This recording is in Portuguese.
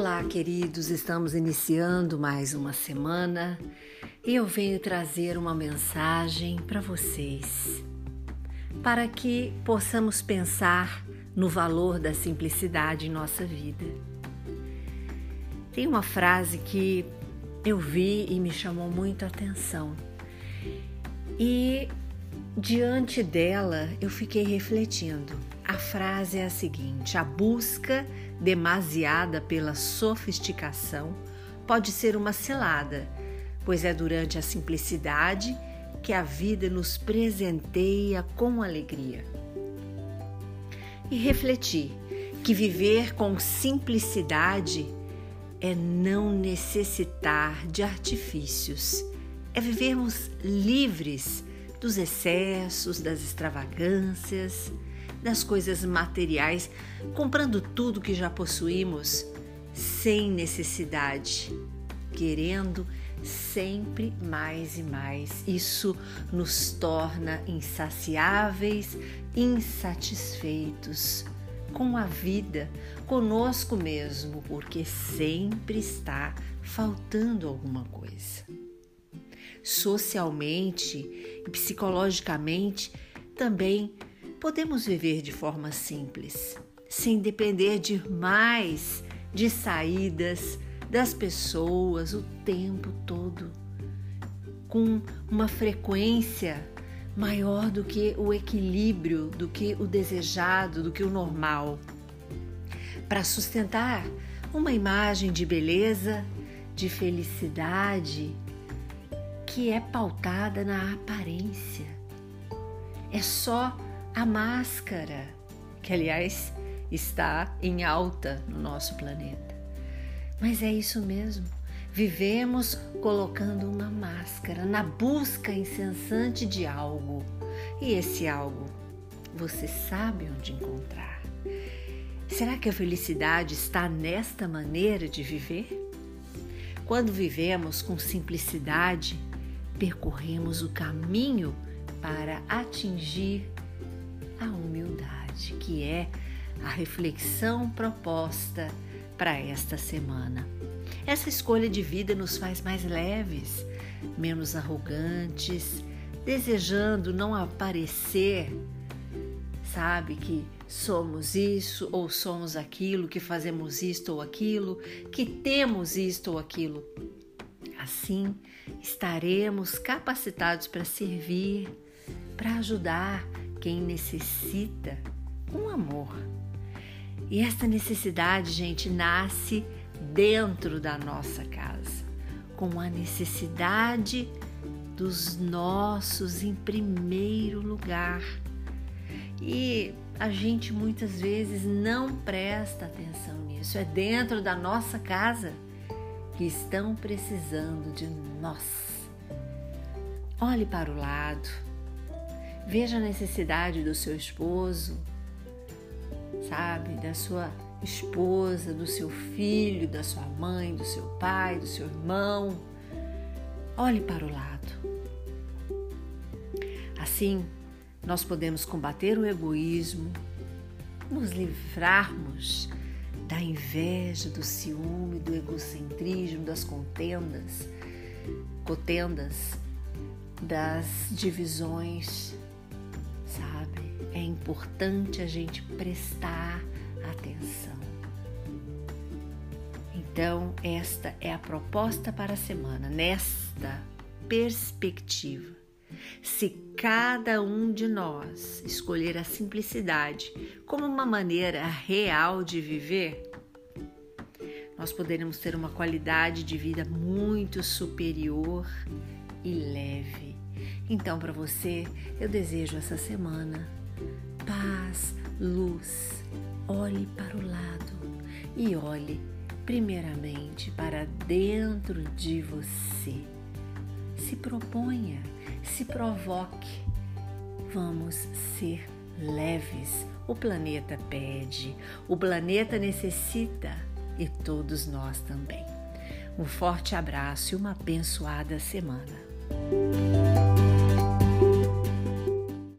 Olá, queridos, estamos iniciando mais uma semana e eu venho trazer uma mensagem para vocês, para que possamos pensar no valor da simplicidade em nossa vida. Tem uma frase que eu vi e me chamou muito a atenção, e diante dela eu fiquei refletindo. A frase é a seguinte: a busca demasiada pela sofisticação pode ser uma cilada, pois é durante a simplicidade que a vida nos presenteia com alegria. E refletir que viver com simplicidade é não necessitar de artifícios, é vivermos livres dos excessos, das extravagâncias das coisas materiais, comprando tudo que já possuímos sem necessidade, querendo sempre mais e mais. Isso nos torna insaciáveis, insatisfeitos com a vida, conosco mesmo, porque sempre está faltando alguma coisa. Socialmente e psicologicamente também podemos viver de forma simples, sem depender de mais de saídas das pessoas o tempo todo, com uma frequência maior do que o equilíbrio, do que o desejado, do que o normal, para sustentar uma imagem de beleza, de felicidade que é pautada na aparência. É só a máscara, que aliás está em alta no nosso planeta. Mas é isso mesmo. Vivemos colocando uma máscara na busca incessante de algo. E esse algo você sabe onde encontrar. Será que a felicidade está nesta maneira de viver? Quando vivemos com simplicidade, percorremos o caminho para atingir a humildade, que é a reflexão proposta para esta semana. Essa escolha de vida nos faz mais leves, menos arrogantes, desejando não aparecer, sabe, que somos isso ou somos aquilo, que fazemos isto ou aquilo, que temos isto ou aquilo. Assim, estaremos capacitados para servir, para ajudar, quem necessita com amor. E esta necessidade, gente, nasce dentro da nossa casa, com a necessidade dos nossos em primeiro lugar. E a gente muitas vezes não presta atenção nisso. É dentro da nossa casa que estão precisando de nós. Olhe para o lado Veja a necessidade do seu esposo, sabe? Da sua esposa, do seu filho, da sua mãe, do seu pai, do seu irmão. Olhe para o lado. Assim, nós podemos combater o egoísmo, nos livrarmos da inveja, do ciúme, do egocentrismo, das contendas, contendas, das divisões, sabe? É importante a gente prestar atenção. Então, esta é a proposta para a semana, nesta perspectiva. Se cada um de nós escolher a simplicidade como uma maneira real de viver, nós poderemos ter uma qualidade de vida muito superior e leve então, para você, eu desejo essa semana paz, luz. Olhe para o lado e olhe primeiramente para dentro de você. Se proponha, se provoque. Vamos ser leves. O planeta pede, o planeta necessita e todos nós também. Um forte abraço e uma abençoada semana.